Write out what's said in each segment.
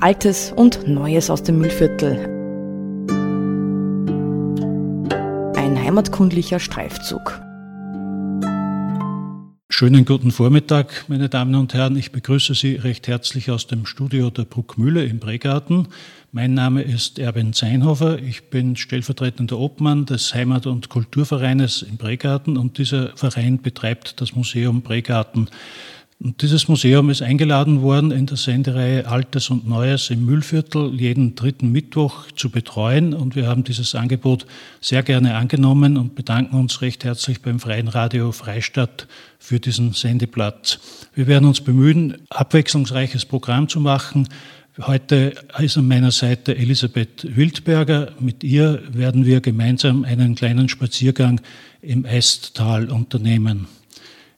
Altes und Neues aus dem Müllviertel. Ein heimatkundlicher Streifzug. Schönen guten Vormittag, meine Damen und Herren. Ich begrüße Sie recht herzlich aus dem Studio der Bruckmühle im Bregarten. Mein Name ist Erwin Zeinhofer. Ich bin stellvertretender Obmann des Heimat- und Kulturvereines im Bregarten und dieser Verein betreibt das Museum Bregarten und dieses Museum ist eingeladen worden, in der Sendereihe Altes und Neues im Müllviertel jeden dritten Mittwoch zu betreuen. Und wir haben dieses Angebot sehr gerne angenommen und bedanken uns recht herzlich beim Freien Radio Freistadt für diesen Sendeplatz. Wir werden uns bemühen, abwechslungsreiches Programm zu machen. Heute ist an meiner Seite Elisabeth Wildberger. Mit ihr werden wir gemeinsam einen kleinen Spaziergang im Esttal unternehmen.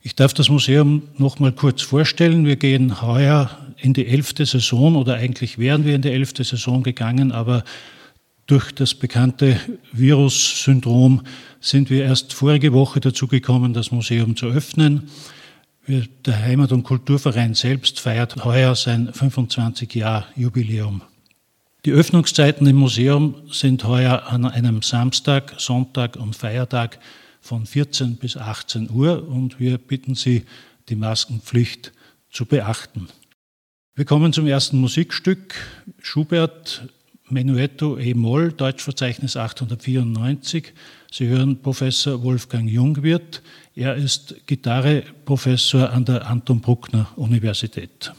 Ich darf das Museum noch mal kurz vorstellen. Wir gehen heuer in die elfte Saison oder eigentlich wären wir in die elfte Saison gegangen, aber durch das bekannte Virus-Syndrom sind wir erst vorige Woche dazu gekommen, das Museum zu öffnen. Der Heimat- und Kulturverein selbst feiert heuer sein 25-Jahr-Jubiläum. Die Öffnungszeiten im Museum sind heuer an einem Samstag, Sonntag und Feiertag von 14 bis 18 Uhr und wir bitten Sie, die Maskenpflicht zu beachten. Wir kommen zum ersten Musikstück. Schubert Menuetto E-Moll, Deutschverzeichnis 894. Sie hören Professor Wolfgang Jungwirth. Er ist Gitarreprofessor an der Anton Bruckner Universität.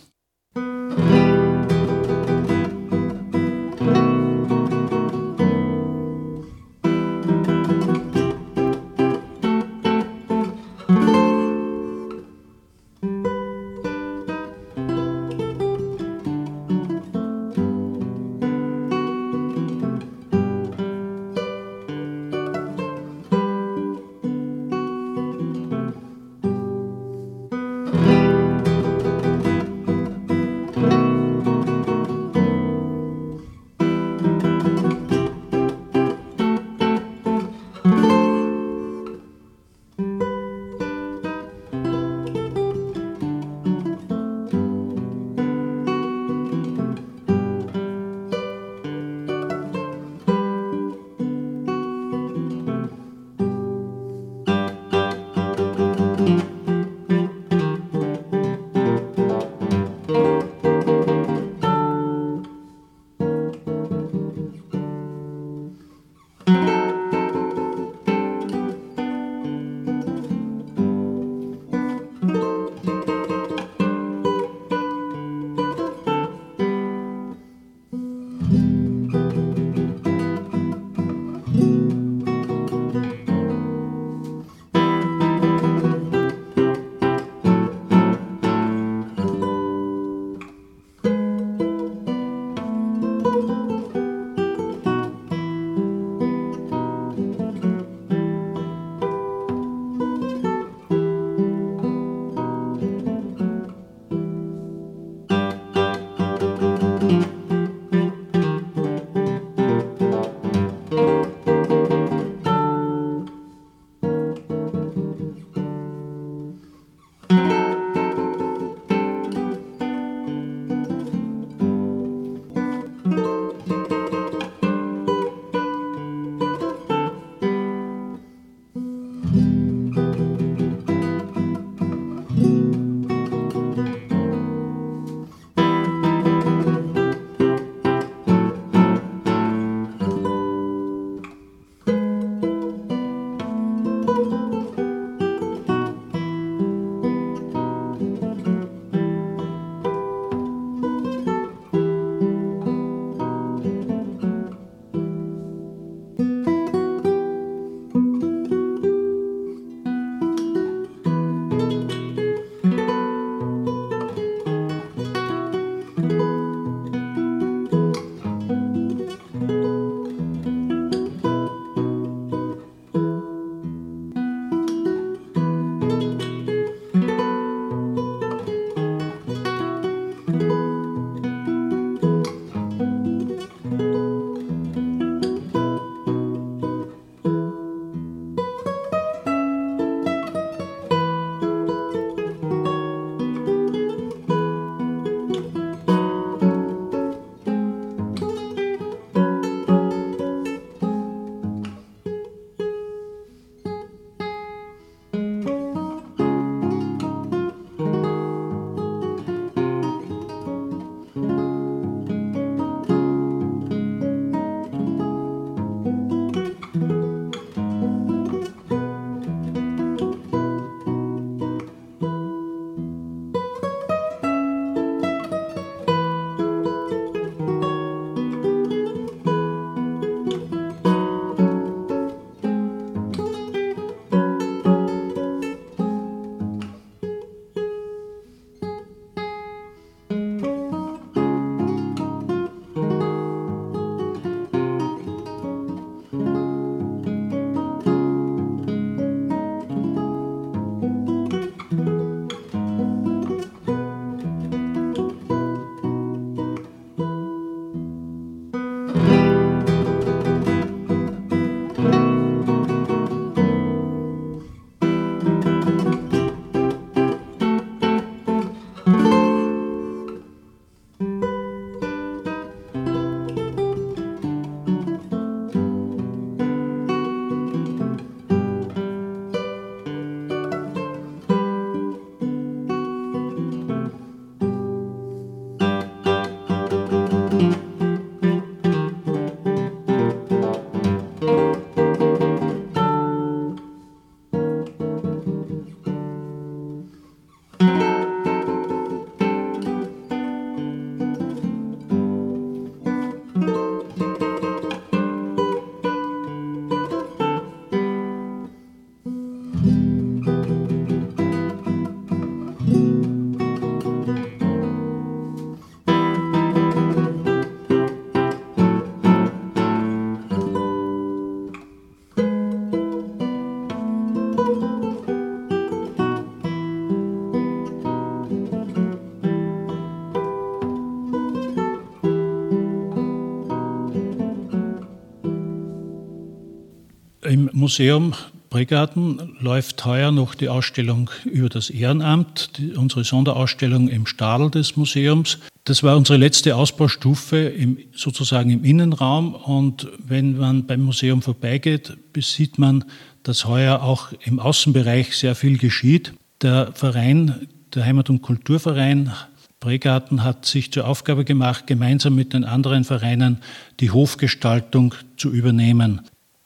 Museum Bregarten läuft heuer noch die Ausstellung über das Ehrenamt, die, unsere Sonderausstellung im Stadel des Museums. Das war unsere letzte Ausbaustufe im, sozusagen im Innenraum und wenn man beim Museum vorbeigeht, sieht man, dass heuer auch im Außenbereich sehr viel geschieht. Der Verein, der Heimat- und Kulturverein Bregarten hat sich zur Aufgabe gemacht, gemeinsam mit den anderen Vereinen die Hofgestaltung zu übernehmen.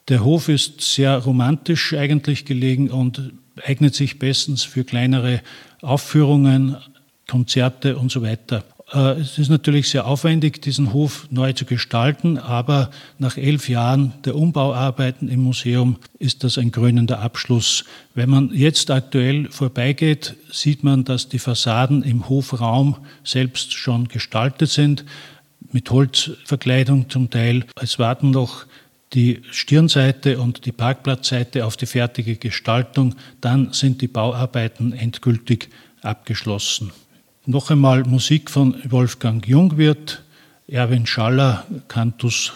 Der Hof ist sehr romantisch eigentlich gelegen und eignet sich bestens für kleinere Aufführungen, Konzerte und so weiter. Äh, es ist natürlich sehr aufwendig, diesen Hof neu zu gestalten, aber nach elf Jahren der Umbauarbeiten im Museum ist das ein krönender Abschluss. Wenn man jetzt aktuell vorbeigeht, sieht man, dass die Fassaden im Hofraum selbst schon gestaltet sind, mit Holzverkleidung zum Teil. Es warten noch die Stirnseite und die Parkplatzseite auf die fertige Gestaltung, dann sind die Bauarbeiten endgültig abgeschlossen. Noch einmal Musik von Wolfgang Jungwirth, Erwin Schaller, Cantus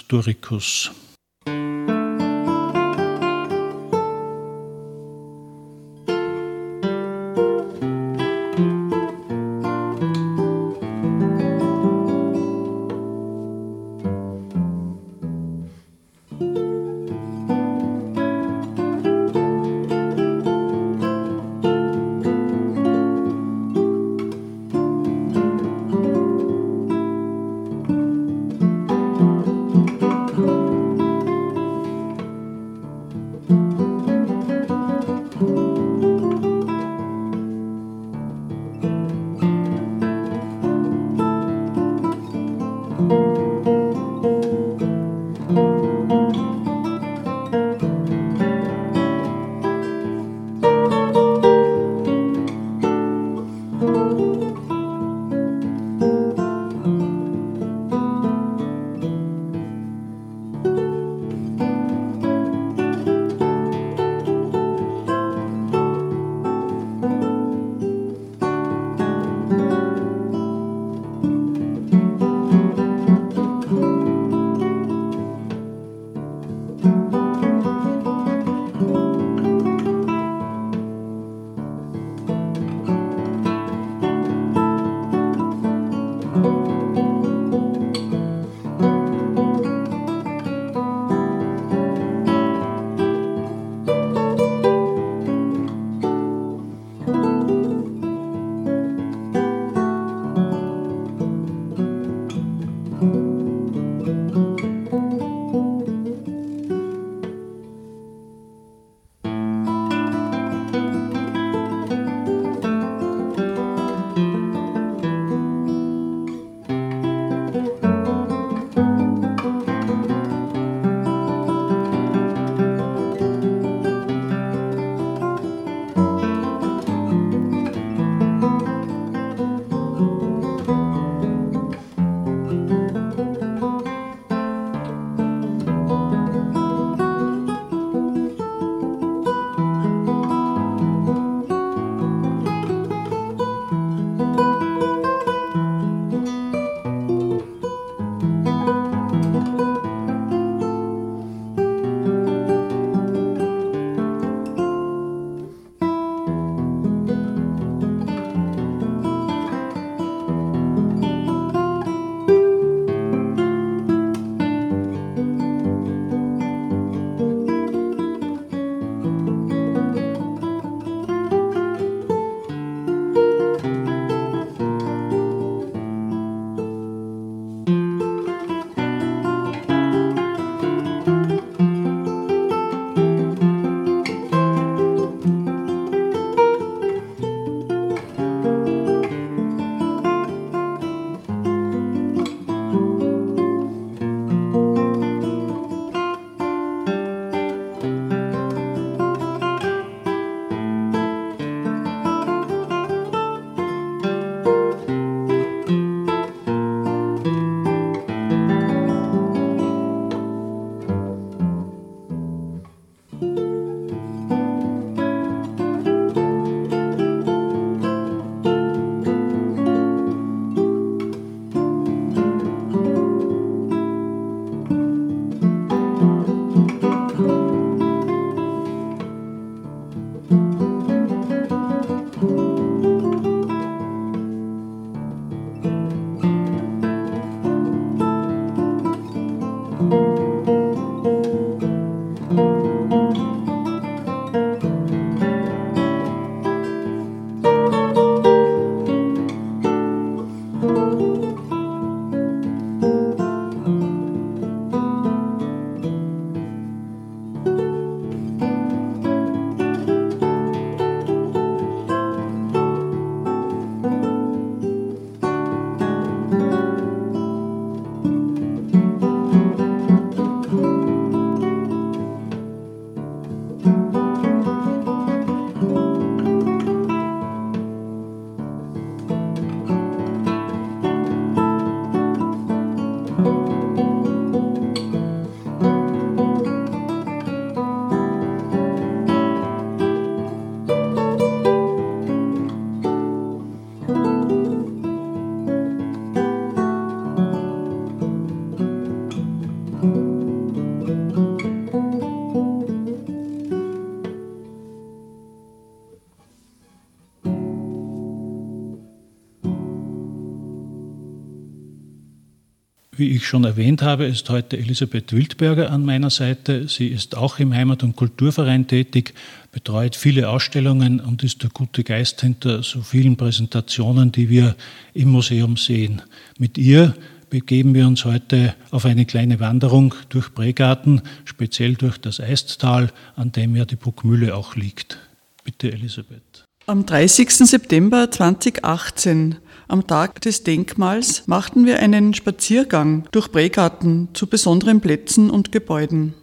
Wie ich schon erwähnt habe, ist heute Elisabeth Wildberger an meiner Seite. Sie ist auch im Heimat- und Kulturverein tätig, betreut viele Ausstellungen und ist der gute Geist hinter so vielen Präsentationen, die wir im Museum sehen. Mit ihr begeben wir uns heute auf eine kleine Wanderung durch Bregarten, speziell durch das Eisttal, an dem ja die Bruckmühle auch liegt. Bitte, Elisabeth. Am 30. September 2018 am Tag des Denkmals machten wir einen Spaziergang durch Bregarten zu besonderen Plätzen und Gebäuden.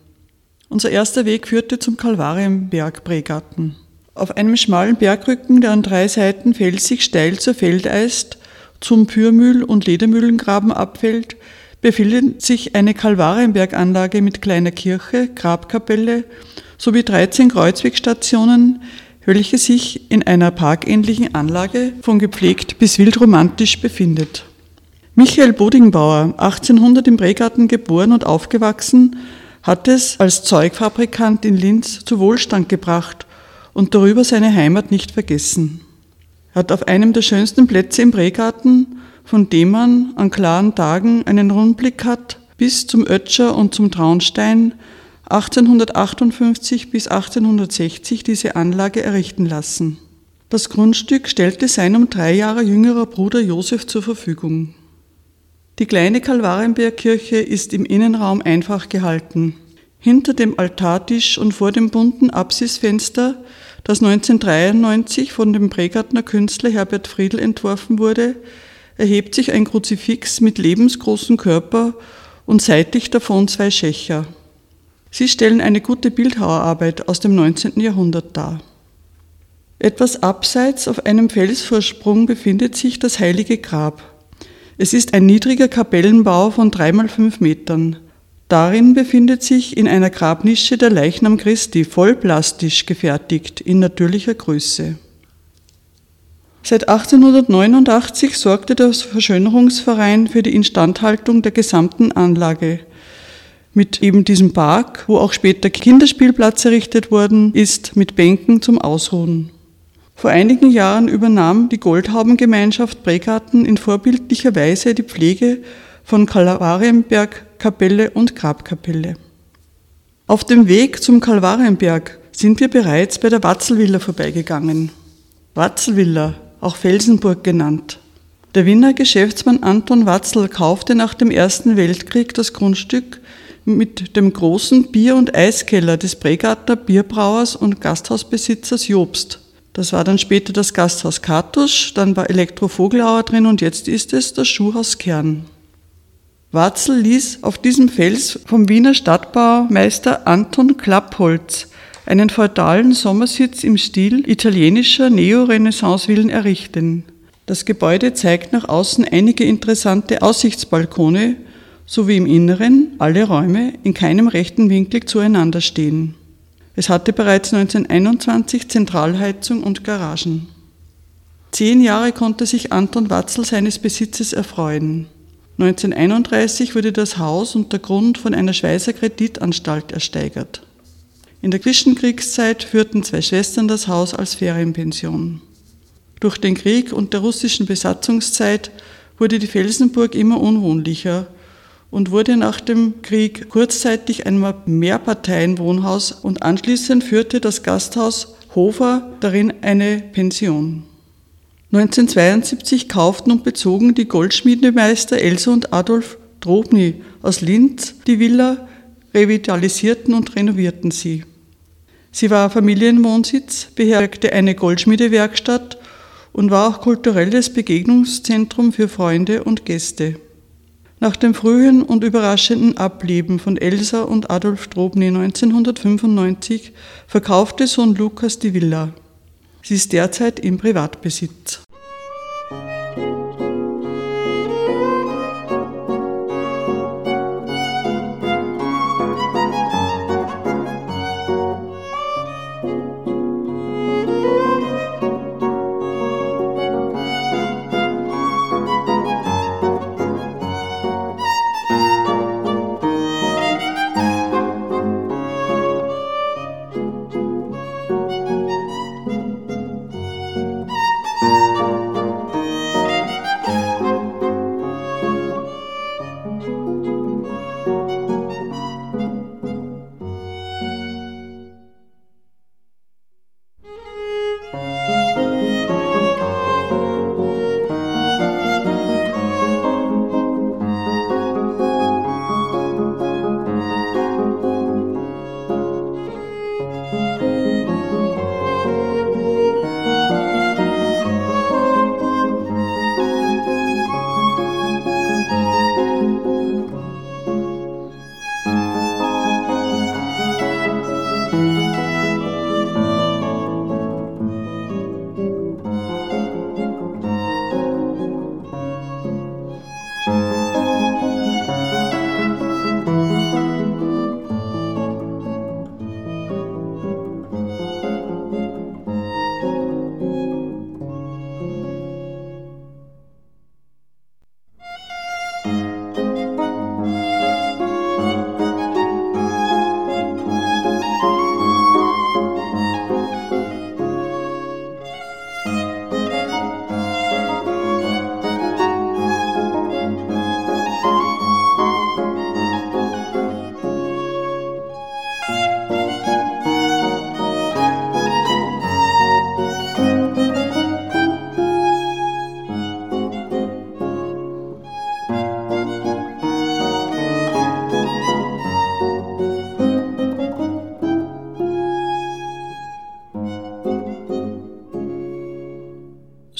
Unser erster Weg führte zum Kalvarienberg Bregarten. Auf einem schmalen Bergrücken, der an drei Seiten felsig steil zur Feldeist, zum Pürmühl- und Ledermühlengraben abfällt, befindet sich eine Kalvarienberganlage mit kleiner Kirche, Grabkapelle sowie 13 Kreuzwegstationen, welche sich in einer parkähnlichen Anlage von gepflegt bis wildromantisch befindet. Michael Bodingbauer, 1800 im Bregarten geboren und aufgewachsen, hat es als Zeugfabrikant in Linz zu Wohlstand gebracht und darüber seine Heimat nicht vergessen. Er hat auf einem der schönsten Plätze im Bregarten, von dem man an klaren Tagen einen Rundblick hat, bis zum Ötscher und zum Traunstein, 1858 bis 1860 diese Anlage errichten lassen. Das Grundstück stellte sein um drei Jahre jüngerer Bruder Josef zur Verfügung. Die kleine Kalvarienbergkirche ist im Innenraum einfach gehalten. Hinter dem Altartisch und vor dem bunten Apsisfenster, das 1993 von dem Bregartner Künstler Herbert Friedl entworfen wurde, erhebt sich ein Kruzifix mit lebensgroßem Körper und seitlich davon zwei Schächer. Sie stellen eine gute Bildhauerarbeit aus dem 19. Jahrhundert dar. Etwas abseits auf einem Felsvorsprung befindet sich das Heilige Grab. Es ist ein niedriger Kapellenbau von dreimal fünf Metern. Darin befindet sich in einer Grabnische der Leichnam Christi, vollplastisch gefertigt, in natürlicher Größe. Seit 1889 sorgte der Verschönerungsverein für die Instandhaltung der gesamten Anlage mit eben diesem Park, wo auch später Kinderspielplatz errichtet worden ist, mit Bänken zum Ausruhen. Vor einigen Jahren übernahm die Goldhaubengemeinschaft Bregarten in vorbildlicher Weise die Pflege von Kalvarienberg, Kapelle und Grabkapelle. Auf dem Weg zum Kalvarienberg sind wir bereits bei der Watzelvilla vorbeigegangen. Watzelvilla, auch Felsenburg genannt. Der Wiener Geschäftsmann Anton Watzel kaufte nach dem Ersten Weltkrieg das Grundstück mit dem großen Bier- und Eiskeller des Bregartner Bierbrauers und Gasthausbesitzers Jobst. Das war dann später das Gasthaus Kartusch, dann war Elektro Vogelauer drin und jetzt ist es das Schuhhaus Kern. Watzel ließ auf diesem Fels vom Wiener Stadtbaumeister Anton Klappholz einen feudalen Sommersitz im Stil italienischer Neorenaissance-Villen errichten. Das Gebäude zeigt nach außen einige interessante Aussichtsbalkone sowie im Inneren alle Räume in keinem rechten Winkel zueinander stehen. Es hatte bereits 1921 Zentralheizung und Garagen. Zehn Jahre konnte sich Anton Watzel seines Besitzes erfreuen. 1931 wurde das Haus und der Grund von einer Schweizer Kreditanstalt ersteigert. In der Zwischenkriegszeit führten zwei Schwestern das Haus als Ferienpension. Durch den Krieg und der russischen Besatzungszeit wurde die Felsenburg immer unwohnlicher und wurde nach dem Krieg kurzzeitig ein Mehrparteienwohnhaus und anschließend führte das Gasthaus Hofer darin eine Pension. 1972 kauften und bezogen die Goldschmiedemeister Elsa und Adolf Drobny aus Linz die Villa, revitalisierten und renovierten sie. Sie war Familienwohnsitz, beherbergte eine Goldschmiedewerkstatt und war auch kulturelles Begegnungszentrum für Freunde und Gäste. Nach dem frühen und überraschenden Ableben von Elsa und Adolf Drobny 1995 verkaufte Sohn Lukas die Villa. Sie ist derzeit im Privatbesitz.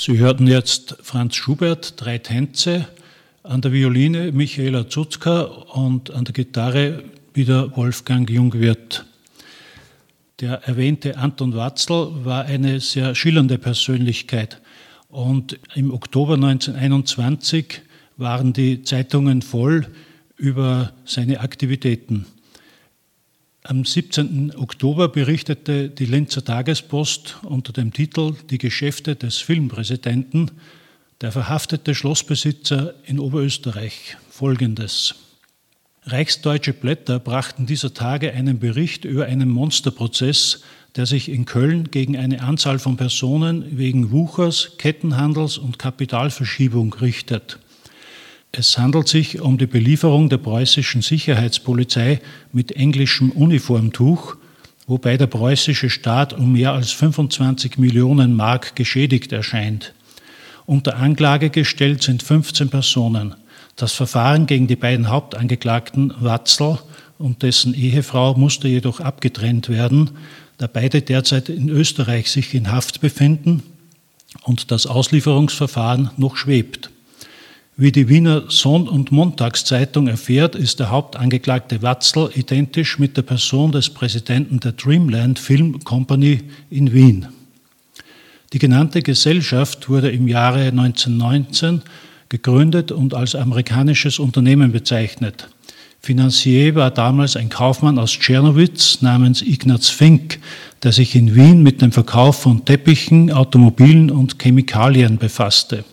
Sie hörten jetzt Franz Schubert, drei Tänze, an der Violine Michaela Zuzka und an der Gitarre wieder Wolfgang Jungwirth. Der erwähnte Anton Watzl war eine sehr schillernde Persönlichkeit und im Oktober 1921 waren die Zeitungen voll über seine Aktivitäten. Am 17. Oktober berichtete die Linzer Tagespost unter dem Titel Die Geschäfte des Filmpräsidenten, der verhaftete Schlossbesitzer in Oberösterreich, folgendes. Reichsdeutsche Blätter brachten dieser Tage einen Bericht über einen Monsterprozess, der sich in Köln gegen eine Anzahl von Personen wegen Wuchers, Kettenhandels und Kapitalverschiebung richtet. Es handelt sich um die Belieferung der preußischen Sicherheitspolizei mit englischem Uniformtuch, wobei der preußische Staat um mehr als 25 Millionen Mark geschädigt erscheint. Unter Anklage gestellt sind 15 Personen. Das Verfahren gegen die beiden Hauptangeklagten Watzel und dessen Ehefrau musste jedoch abgetrennt werden, da beide derzeit in Österreich sich in Haft befinden und das Auslieferungsverfahren noch schwebt. Wie die Wiener Sonn- und Montagszeitung erfährt, ist der Hauptangeklagte Watzl identisch mit der Person des Präsidenten der Dreamland Film Company in Wien. Die genannte Gesellschaft wurde im Jahre 1919 gegründet und als amerikanisches Unternehmen bezeichnet. Finanzier war damals ein Kaufmann aus Tschernowitz namens Ignaz Fink, der sich in Wien mit dem Verkauf von Teppichen, Automobilen und Chemikalien befasste.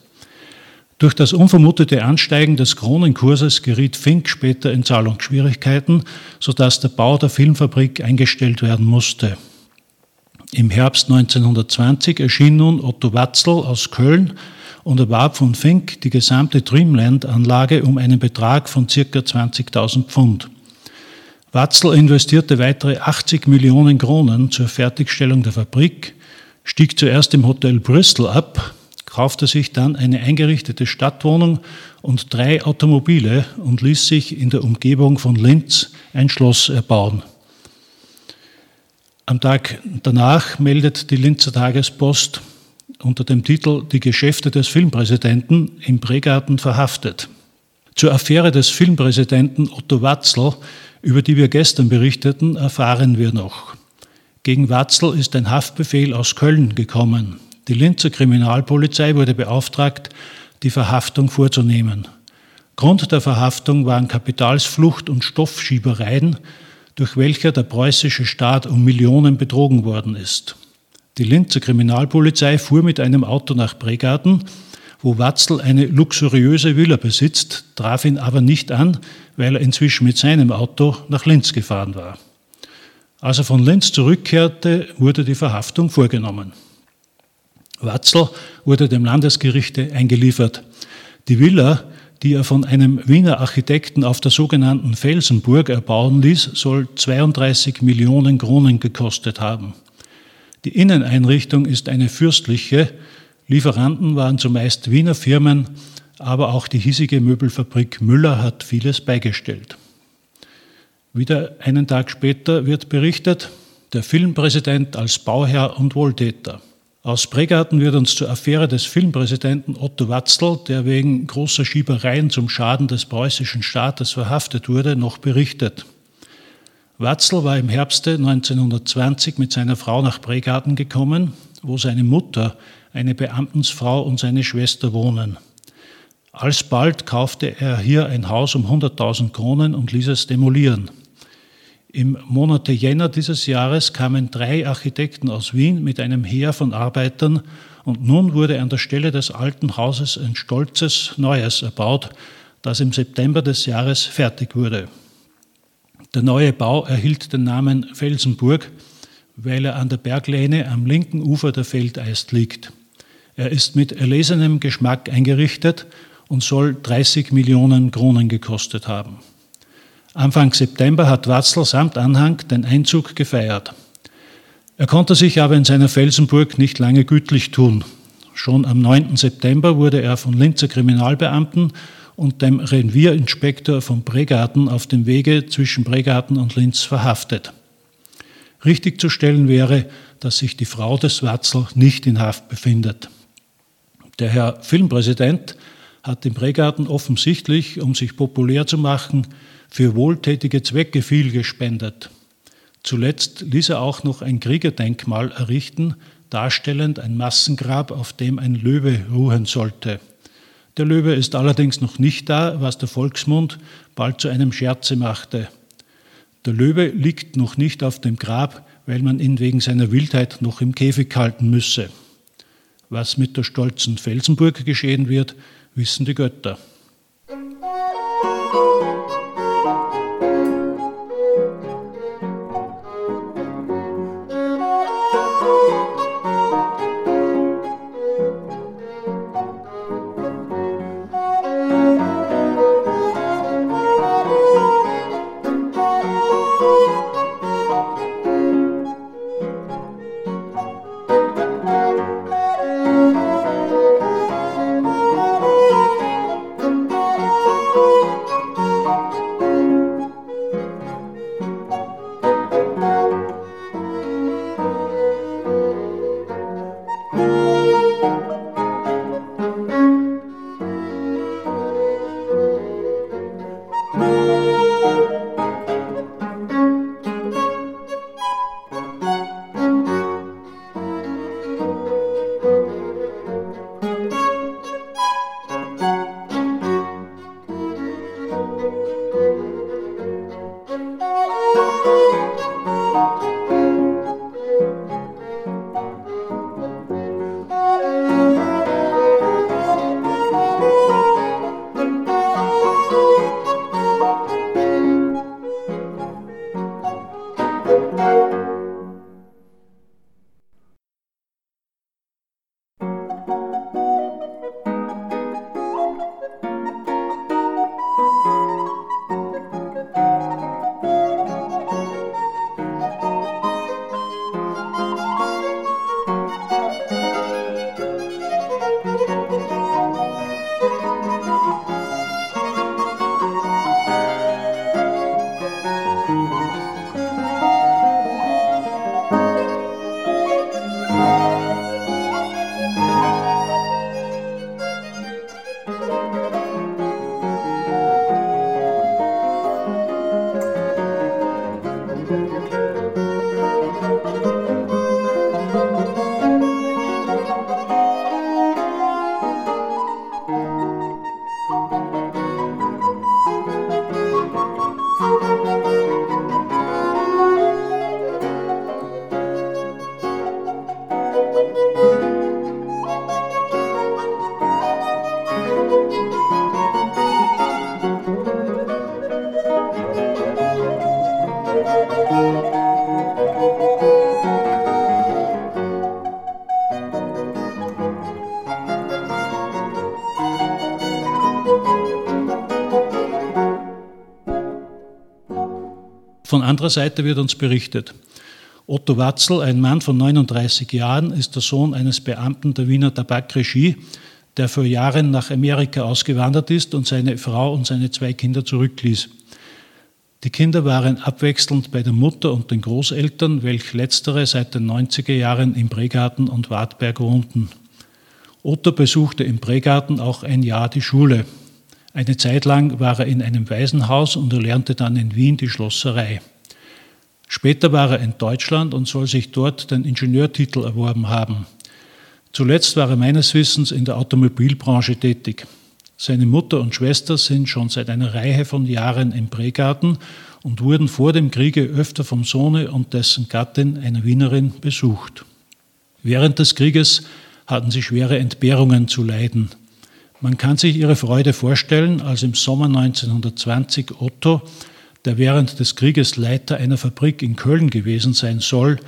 Durch das unvermutete Ansteigen des Kronenkurses geriet Fink später in Zahlungsschwierigkeiten, sodass der Bau der Filmfabrik eingestellt werden musste. Im Herbst 1920 erschien nun Otto Watzl aus Köln und erwarb von Fink die gesamte Dreamland-Anlage um einen Betrag von ca. 20.000 Pfund. Watzl investierte weitere 80 Millionen Kronen zur Fertigstellung der Fabrik, stieg zuerst im Hotel Bristol ab, kaufte sich dann eine eingerichtete Stadtwohnung und drei Automobile und ließ sich in der Umgebung von Linz ein Schloss erbauen. Am Tag danach meldet die Linzer Tagespost unter dem Titel Die Geschäfte des Filmpräsidenten im Pregarten verhaftet. Zur Affäre des Filmpräsidenten Otto Watzl, über die wir gestern berichteten, erfahren wir noch. Gegen Watzl ist ein Haftbefehl aus Köln gekommen. Die Linzer Kriminalpolizei wurde beauftragt, die Verhaftung vorzunehmen. Grund der Verhaftung waren Kapitalsflucht und Stoffschiebereien, durch welche der preußische Staat um Millionen betrogen worden ist. Die Linzer Kriminalpolizei fuhr mit einem Auto nach Bregarten, wo Watzl eine luxuriöse Villa besitzt, traf ihn aber nicht an, weil er inzwischen mit seinem Auto nach Linz gefahren war. Als er von Linz zurückkehrte, wurde die Verhaftung vorgenommen. Watzl wurde dem Landesgerichte eingeliefert. Die Villa, die er von einem Wiener Architekten auf der sogenannten Felsenburg erbauen ließ, soll 32 Millionen Kronen gekostet haben. Die Inneneinrichtung ist eine fürstliche. Lieferanten waren zumeist Wiener Firmen, aber auch die hiesige Möbelfabrik Müller hat vieles beigestellt. Wieder einen Tag später wird berichtet, der Filmpräsident als Bauherr und Wohltäter. Aus Pregarten wird uns zur Affäre des Filmpräsidenten Otto Watzl, der wegen großer Schiebereien zum Schaden des preußischen Staates verhaftet wurde, noch berichtet. Watzl war im Herbste 1920 mit seiner Frau nach Pregarten gekommen, wo seine Mutter, eine Beamtensfrau und seine Schwester wohnen. Alsbald kaufte er hier ein Haus um 100.000 Kronen und ließ es demolieren. Im Monate Jänner dieses Jahres kamen drei Architekten aus Wien mit einem Heer von Arbeitern und nun wurde an der Stelle des alten Hauses ein stolzes Neues erbaut, das im September des Jahres fertig wurde. Der neue Bau erhielt den Namen Felsenburg, weil er an der Berglehne am linken Ufer der Feldeist liegt. Er ist mit erlesenem Geschmack eingerichtet und soll 30 Millionen Kronen gekostet haben. Anfang September hat Watzl samt Anhang den Einzug gefeiert. Er konnte sich aber in seiner Felsenburg nicht lange gütlich tun. Schon am 9. September wurde er von Linzer Kriminalbeamten und dem Revierinspektor von Bregarten auf dem Wege zwischen Bregarten und Linz verhaftet. Richtig zu stellen wäre, dass sich die Frau des Watzl nicht in Haft befindet. Der Herr Filmpräsident hat im Bregarten offensichtlich, um sich populär zu machen, für wohltätige Zwecke viel gespendet. Zuletzt ließ er auch noch ein Kriegerdenkmal errichten, darstellend ein Massengrab, auf dem ein Löwe ruhen sollte. Der Löwe ist allerdings noch nicht da, was der Volksmund bald zu einem Scherze machte. Der Löwe liegt noch nicht auf dem Grab, weil man ihn wegen seiner Wildheit noch im Käfig halten müsse. Was mit der stolzen Felsenburg geschehen wird, wissen die Götter. Von anderer Seite wird uns berichtet, Otto Watzel, ein Mann von 39 Jahren, ist der Sohn eines Beamten der Wiener Tabakregie, der vor Jahren nach Amerika ausgewandert ist und seine Frau und seine zwei Kinder zurückließ. Die Kinder waren abwechselnd bei der Mutter und den Großeltern, welch letztere seit den 90er Jahren im Bregarten und Wartberg wohnten. Otto besuchte im Bregarten auch ein Jahr die Schule. Eine Zeit lang war er in einem Waisenhaus und erlernte dann in Wien die Schlosserei. Später war er in Deutschland und soll sich dort den Ingenieurtitel erworben haben. Zuletzt war er meines Wissens in der Automobilbranche tätig. Seine Mutter und Schwester sind schon seit einer Reihe von Jahren im Prägarten und wurden vor dem Kriege öfter vom Sohne und dessen Gattin, einer Wienerin, besucht. Während des Krieges hatten sie schwere Entbehrungen zu leiden. Man kann sich ihre Freude vorstellen, als im Sommer 1920 Otto der während des Krieges Leiter einer Fabrik in Köln gewesen sein soll,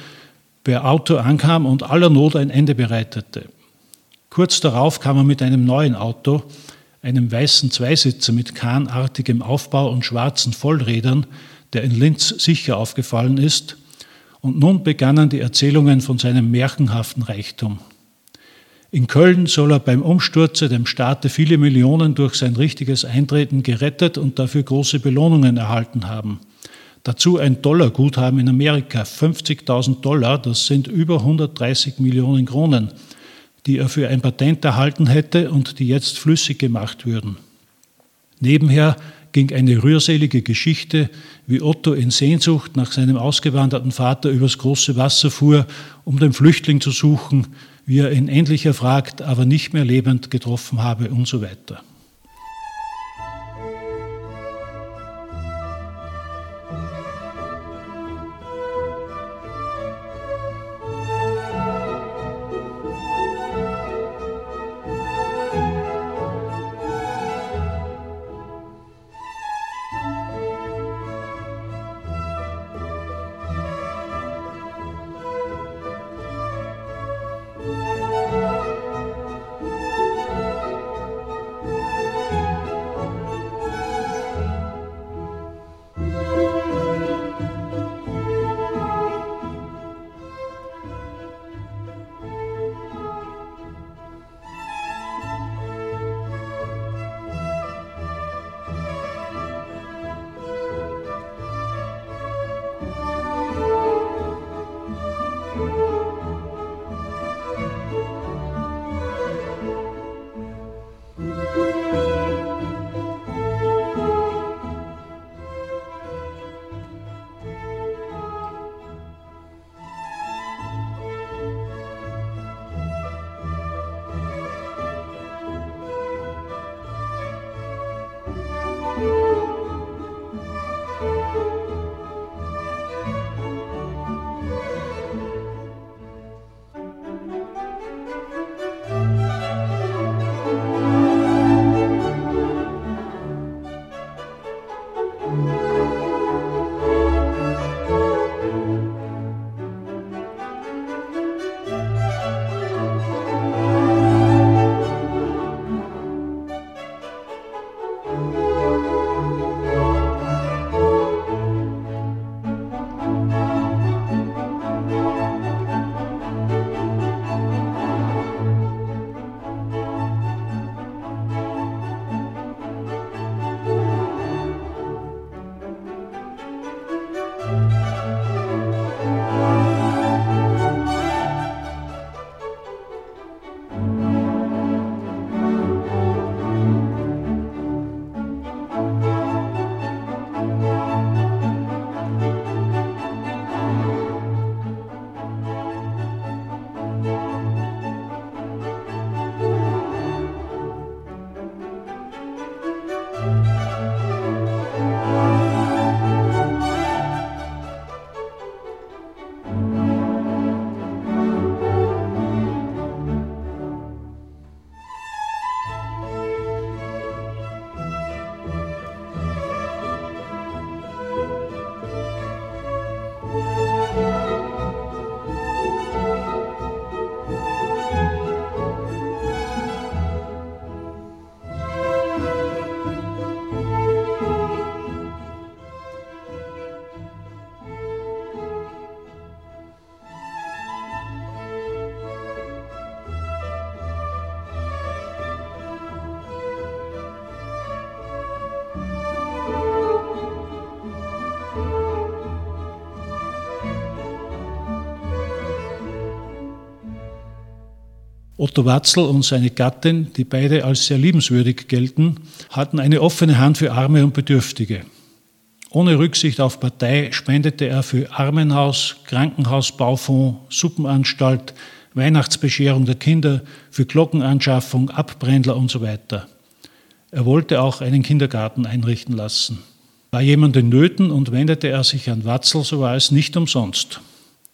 per Auto ankam und aller Not ein Ende bereitete. Kurz darauf kam er mit einem neuen Auto, einem weißen Zweisitzer mit kahnartigem Aufbau und schwarzen Vollrädern, der in Linz sicher aufgefallen ist, und nun begannen die Erzählungen von seinem märchenhaften Reichtum. In Köln soll er beim Umsturze dem Staate viele Millionen durch sein richtiges Eintreten gerettet und dafür große Belohnungen erhalten haben. Dazu ein Dollarguthaben in Amerika, 50.000 Dollar, das sind über 130 Millionen Kronen, die er für ein Patent erhalten hätte und die jetzt flüssig gemacht würden. Nebenher ging eine rührselige Geschichte, wie Otto in Sehnsucht nach seinem ausgewanderten Vater übers große Wasser fuhr, um den Flüchtling zu suchen, wie er ihn endlich erfragt, aber nicht mehr lebend getroffen habe und so weiter. Otto Watzel und seine Gattin, die beide als sehr liebenswürdig gelten, hatten eine offene Hand für Arme und Bedürftige. Ohne Rücksicht auf Partei spendete er für Armenhaus, Krankenhausbaufonds, Suppenanstalt, Weihnachtsbescherung der Kinder, für Glockenanschaffung, Abbrändler und so weiter. Er wollte auch einen Kindergarten einrichten lassen. War jemand in Nöten und wendete er sich an Watzel, so war es nicht umsonst.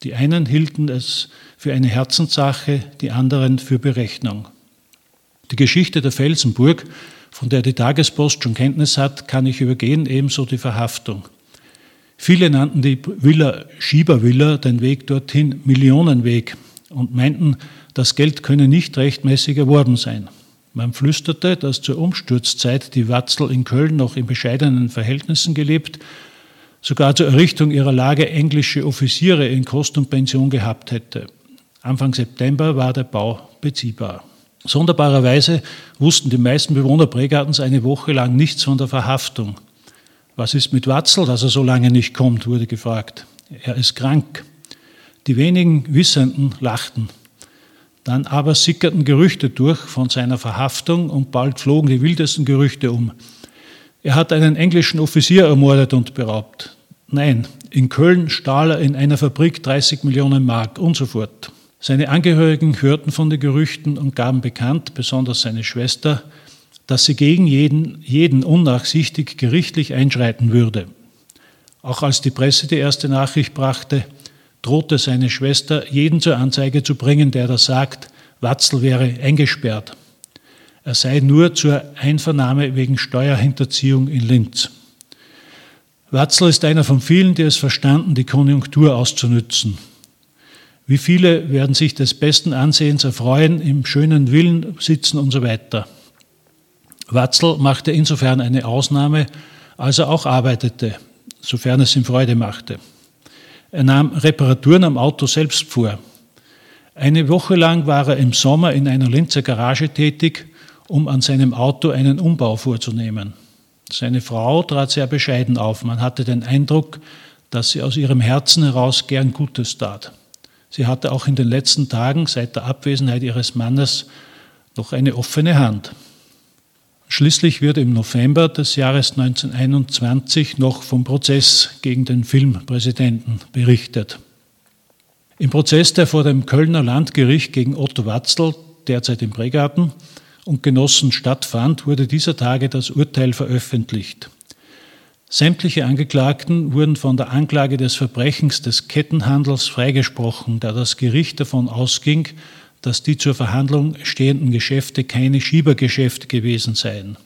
Die einen hielten es für eine Herzenssache, die anderen für Berechnung. Die Geschichte der Felsenburg, von der die Tagespost schon Kenntnis hat, kann ich übergehen, ebenso die Verhaftung. Viele nannten die Villa Schiebervilla, den Weg dorthin Millionenweg und meinten, das Geld könne nicht rechtmäßig erworben sein. Man flüsterte, dass zur Umsturzzeit die Watzel in Köln noch in bescheidenen Verhältnissen gelebt, sogar zur Errichtung ihrer Lage englische Offiziere in Kost und Pension gehabt hätte. Anfang September war der Bau beziehbar. Sonderbarerweise wussten die meisten Bewohner Pregartens eine Woche lang nichts von der Verhaftung. Was ist mit Watzel, dass er so lange nicht kommt, wurde gefragt. Er ist krank. Die wenigen Wissenden lachten. Dann aber sickerten Gerüchte durch von seiner Verhaftung und bald flogen die wildesten Gerüchte um. Er hat einen englischen Offizier ermordet und beraubt. Nein, in Köln stahl er in einer Fabrik 30 Millionen Mark und so fort. Seine Angehörigen hörten von den Gerüchten und gaben bekannt, besonders seine Schwester, dass sie gegen jeden, jeden unnachsichtig gerichtlich einschreiten würde. Auch als die Presse die erste Nachricht brachte, drohte seine Schwester, jeden zur Anzeige zu bringen, der da sagt, Watzel wäre eingesperrt. Er sei nur zur Einvernahme wegen Steuerhinterziehung in Linz. Watzel ist einer von vielen, die es verstanden, die Konjunktur auszunützen. Wie viele werden sich des besten Ansehens erfreuen, im schönen Villen sitzen und so weiter. Watzel machte insofern eine Ausnahme, als er auch arbeitete, sofern es ihm Freude machte. Er nahm Reparaturen am Auto selbst vor. Eine Woche lang war er im Sommer in einer Linzer Garage tätig, um an seinem Auto einen Umbau vorzunehmen. Seine Frau trat sehr bescheiden auf. Man hatte den Eindruck, dass sie aus ihrem Herzen heraus gern Gutes tat. Sie hatte auch in den letzten Tagen seit der Abwesenheit ihres Mannes noch eine offene Hand. Schließlich wird im November des Jahres 1921 noch vom Prozess gegen den Filmpräsidenten berichtet. Im Prozess, der vor dem Kölner Landgericht gegen Otto Watzel, derzeit im Pregarten, und Genossen stattfand, wurde dieser Tage das Urteil veröffentlicht. Sämtliche Angeklagten wurden von der Anklage des Verbrechens des Kettenhandels freigesprochen, da das Gericht davon ausging, dass die zur Verhandlung stehenden Geschäfte keine Schiebergeschäfte gewesen seien.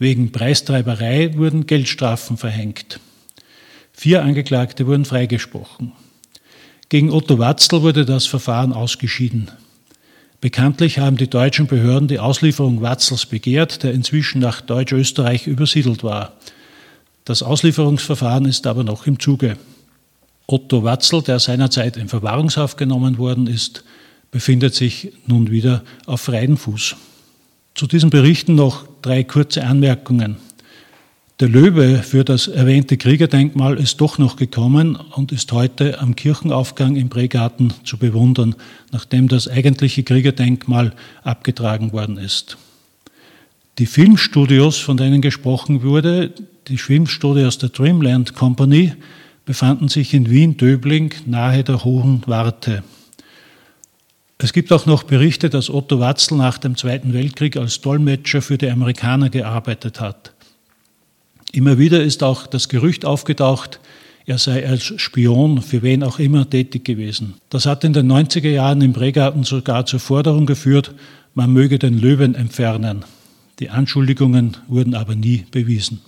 Wegen Preistreiberei wurden Geldstrafen verhängt. Vier Angeklagte wurden freigesprochen. Gegen Otto Watzel wurde das Verfahren ausgeschieden. Bekanntlich haben die deutschen Behörden die Auslieferung Watzels begehrt, der inzwischen nach Deutsch-Österreich übersiedelt war. Das Auslieferungsverfahren ist aber noch im Zuge. Otto Watzel, der seinerzeit in Verwahrungshaft genommen worden ist, befindet sich nun wieder auf freiem Fuß. Zu diesen Berichten noch drei kurze Anmerkungen. Der Löwe für das erwähnte Kriegerdenkmal ist doch noch gekommen und ist heute am Kirchenaufgang im Pregarten zu bewundern, nachdem das eigentliche Kriegerdenkmal abgetragen worden ist. Die Filmstudios, von denen gesprochen wurde, die Filmstudios der Dreamland Company, befanden sich in Wien-Döbling nahe der Hohen Warte. Es gibt auch noch Berichte, dass Otto Watzel nach dem Zweiten Weltkrieg als Dolmetscher für die Amerikaner gearbeitet hat. Immer wieder ist auch das Gerücht aufgetaucht, er sei als Spion für wen auch immer tätig gewesen. Das hat in den 90er Jahren im Bregarten sogar zur Forderung geführt, man möge den Löwen entfernen. Die Anschuldigungen wurden aber nie bewiesen.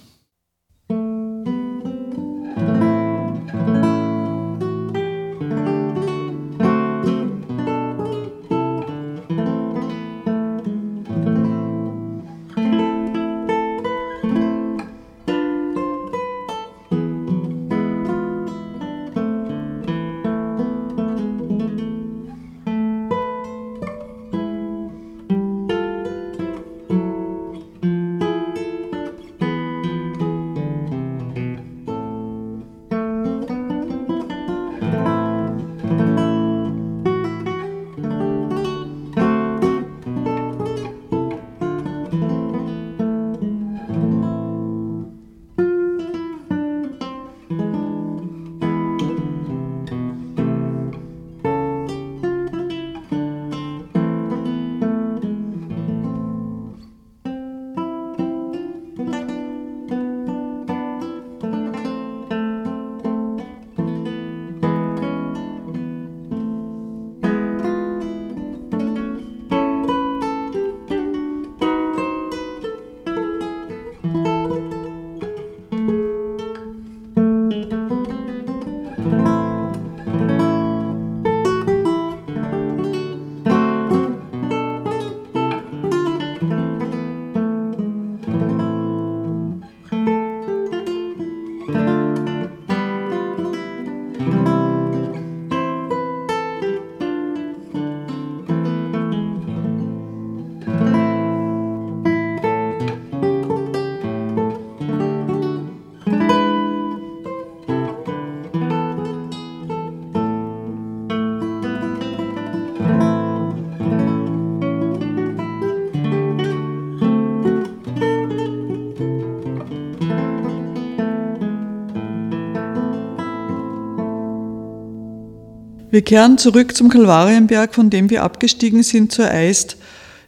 Wir kehren zurück zum Kalvarienberg, von dem wir abgestiegen sind zur Eist.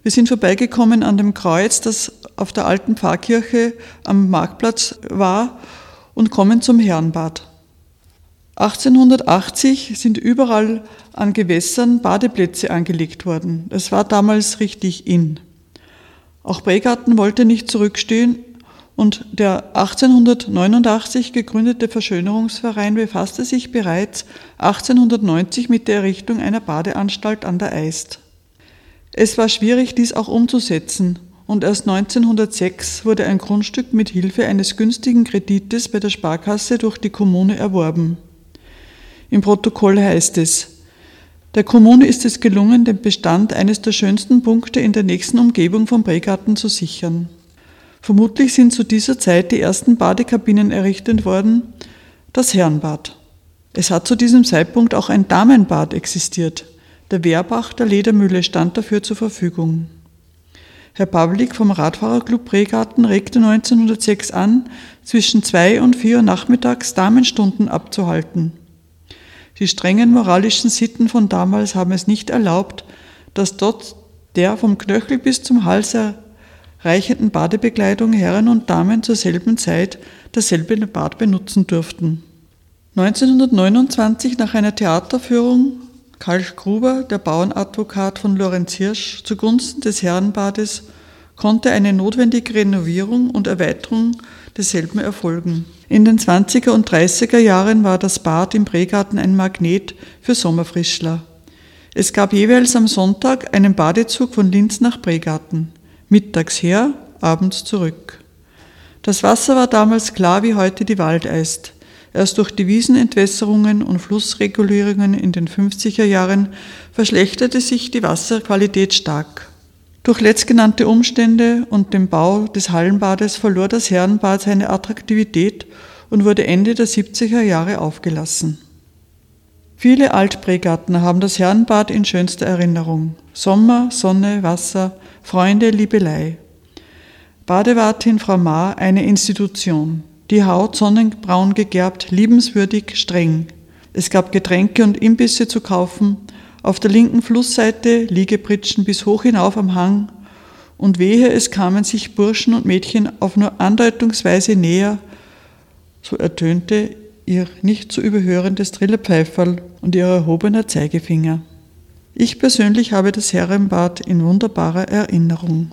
Wir sind vorbeigekommen an dem Kreuz, das auf der alten Pfarrkirche am Marktplatz war und kommen zum Herrenbad. 1880 sind überall an Gewässern Badeplätze angelegt worden. Das war damals richtig in. Auch Bregarten wollte nicht zurückstehen und der 1889 gegründete Verschönerungsverein befasste sich bereits 1890 mit der Errichtung einer Badeanstalt an der Eist. Es war schwierig, dies auch umzusetzen, und erst 1906 wurde ein Grundstück mit Hilfe eines günstigen Kredites bei der Sparkasse durch die Kommune erworben. Im Protokoll heißt es, der Kommune ist es gelungen, den Bestand eines der schönsten Punkte in der nächsten Umgebung von Bregarten zu sichern. Vermutlich sind zu dieser Zeit die ersten Badekabinen errichtet worden, das Herrenbad. Es hat zu diesem Zeitpunkt auch ein Damenbad existiert. Der Wehrbach der Ledermühle stand dafür zur Verfügung. Herr Pavlik vom Radfahrerclub Bregarten regte 1906 an, zwischen zwei und vier Uhr nachmittags Damenstunden abzuhalten. Die strengen moralischen Sitten von damals haben es nicht erlaubt, dass dort der vom Knöchel bis zum Hals erreichenden Badebekleidung Herren und Damen zur selben Zeit dasselbe Bad benutzen durften. 1929 nach einer Theaterführung Karl Gruber, der Bauernadvokat von Lorenz Hirsch, zugunsten des Herrenbades konnte eine notwendige Renovierung und Erweiterung desselben erfolgen. In den 20er und 30er Jahren war das Bad im Bregarten ein Magnet für Sommerfrischler. Es gab jeweils am Sonntag einen Badezug von Linz nach Bregarten. Mittags her, abends zurück. Das Wasser war damals klar wie heute die Waldeist. Erst durch die Wiesenentwässerungen und Flussregulierungen in den 50er Jahren verschlechterte sich die Wasserqualität stark. Durch letztgenannte Umstände und den Bau des Hallenbades verlor das Herrenbad seine Attraktivität und wurde Ende der 70er Jahre aufgelassen. Viele Altprägarten haben das Herrenbad in schönster Erinnerung. Sommer, Sonne, Wasser, Freunde, Liebelei. Badewartin Frau Ma, eine Institution. Die Haut sonnenbraun gegerbt, liebenswürdig, streng. Es gab Getränke und Imbisse zu kaufen. Auf der linken Flussseite Liegepritschen bis hoch hinauf am Hang. Und wehe, es kamen sich Burschen und Mädchen auf nur andeutungsweise näher, so ertönte ihr nicht zu überhörendes Trillerpfeiferl und ihr erhobener Zeigefinger. Ich persönlich habe das Herrenbad in wunderbarer Erinnerung.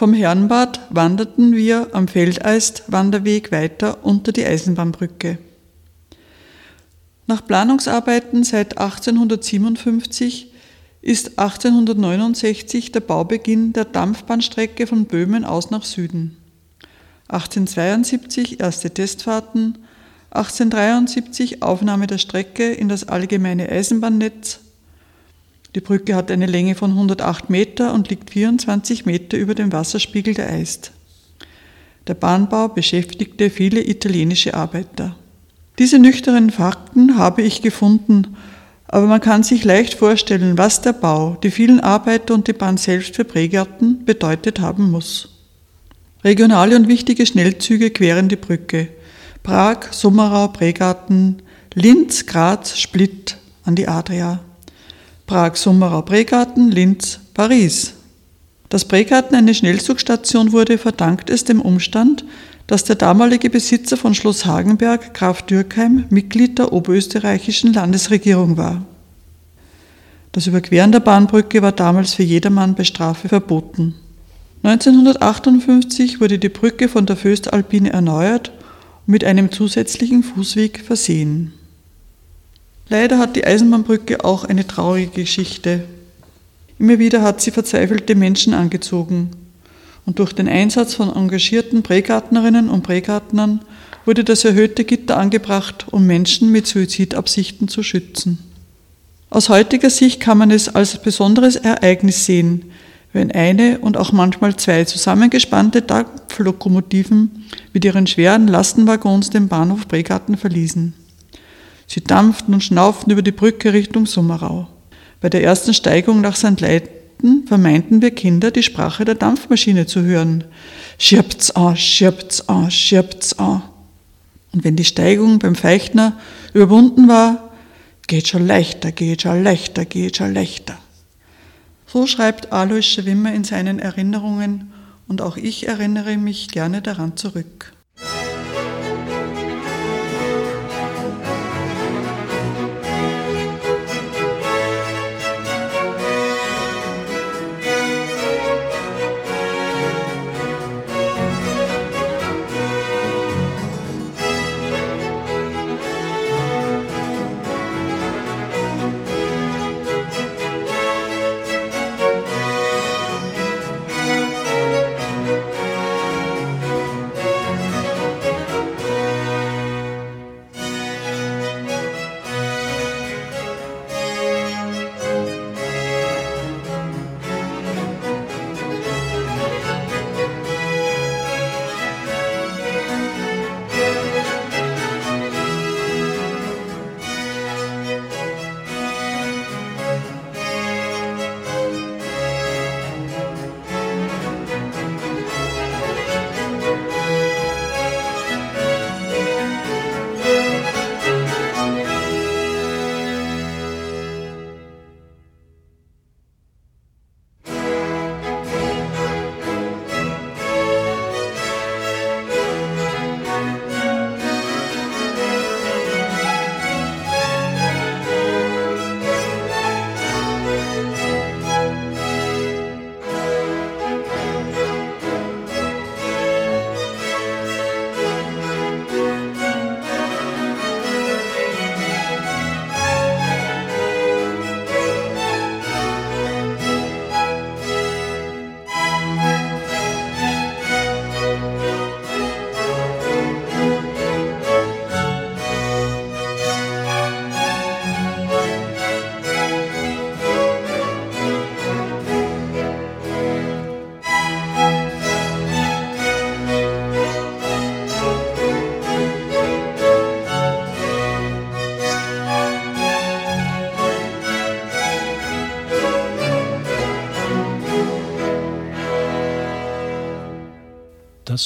Vom Herrenbad wanderten wir am Feldeist-Wanderweg weiter unter die Eisenbahnbrücke. Nach Planungsarbeiten seit 1857 ist 1869 der Baubeginn der Dampfbahnstrecke von Böhmen aus nach Süden. 1872 erste Testfahrten, 1873 Aufnahme der Strecke in das allgemeine Eisenbahnnetz. Die Brücke hat eine Länge von 108 Meter und liegt 24 Meter über dem Wasserspiegel der Eist. Der Bahnbau beschäftigte viele italienische Arbeiter. Diese nüchternen Fakten habe ich gefunden, aber man kann sich leicht vorstellen, was der Bau, die vielen Arbeiter und die Bahn selbst für Prägärten bedeutet haben muss. Regionale und wichtige Schnellzüge queren die Brücke. Prag, Summerau, Pregarten, Linz, Graz, Split an die Adria. Prag, Summerau, Pregarten, Linz, Paris. Dass Pregarten eine Schnellzugstation wurde, verdankt es dem Umstand, dass der damalige Besitzer von Schloss Hagenberg, Graf Dürkheim, Mitglied der oberösterreichischen Landesregierung war. Das Überqueren der Bahnbrücke war damals für jedermann bei Strafe verboten. 1958 wurde die Brücke von der Föstalpine erneuert und mit einem zusätzlichen Fußweg versehen. Leider hat die Eisenbahnbrücke auch eine traurige Geschichte. Immer wieder hat sie verzweifelte Menschen angezogen. Und durch den Einsatz von engagierten Prägärtnerinnen und Prägärtnern wurde das erhöhte Gitter angebracht, um Menschen mit Suizidabsichten zu schützen. Aus heutiger Sicht kann man es als besonderes Ereignis sehen, wenn eine und auch manchmal zwei zusammengespannte Dampflokomotiven mit ihren schweren Lastenwaggons den Bahnhof Bregarten verließen. Sie dampften und schnauften über die Brücke Richtung Summerau. Bei der ersten Steigung nach St. Leiten vermeinten wir Kinder, die Sprache der Dampfmaschine zu hören. Schirbt's an, schirbt's an, schirbt's an. Und wenn die Steigung beim Feichner überwunden war, geht schon leichter, geht schon leichter, geht schon leichter. So schreibt Alois Schwimmer in seinen Erinnerungen und auch ich erinnere mich gerne daran zurück.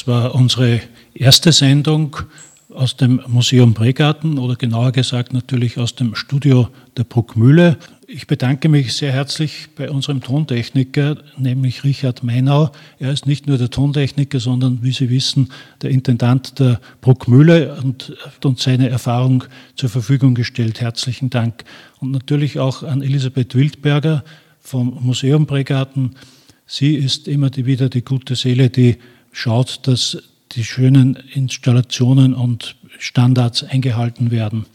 War unsere erste Sendung aus dem Museum Bregarten oder genauer gesagt natürlich aus dem Studio der Bruckmühle. Ich bedanke mich sehr herzlich bei unserem Tontechniker, nämlich Richard Meinau. Er ist nicht nur der Tontechniker, sondern, wie Sie wissen, der Intendant der Bruckmühle und hat uns seine Erfahrung zur Verfügung gestellt. Herzlichen Dank. Und natürlich auch an Elisabeth Wildberger vom Museum Bregarten Sie ist immer wieder die gute Seele, die schaut, dass die schönen Installationen und Standards eingehalten werden.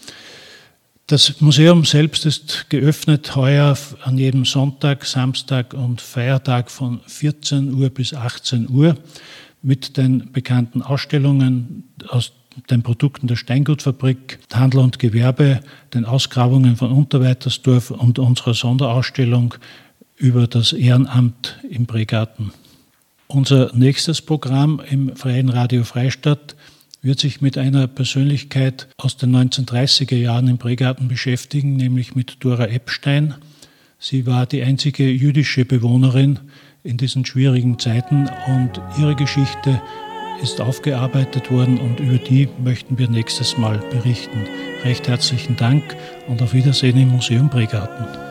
Das Museum selbst ist geöffnet heuer an jedem Sonntag, Samstag und Feiertag von 14 Uhr bis 18 Uhr mit den bekannten Ausstellungen aus den Produkten der Steingutfabrik, Handel und Gewerbe, den Ausgrabungen von Unterweitersdorf und unserer Sonderausstellung über das Ehrenamt im Bregarten. Unser nächstes Programm im Freien Radio Freistadt wird sich mit einer Persönlichkeit aus den 1930er Jahren im Bregarten beschäftigen, nämlich mit Dora Epstein. Sie war die einzige jüdische Bewohnerin in diesen schwierigen Zeiten und ihre Geschichte ist aufgearbeitet worden und über die möchten wir nächstes Mal berichten. Recht herzlichen Dank und auf Wiedersehen im Museum Bregarten.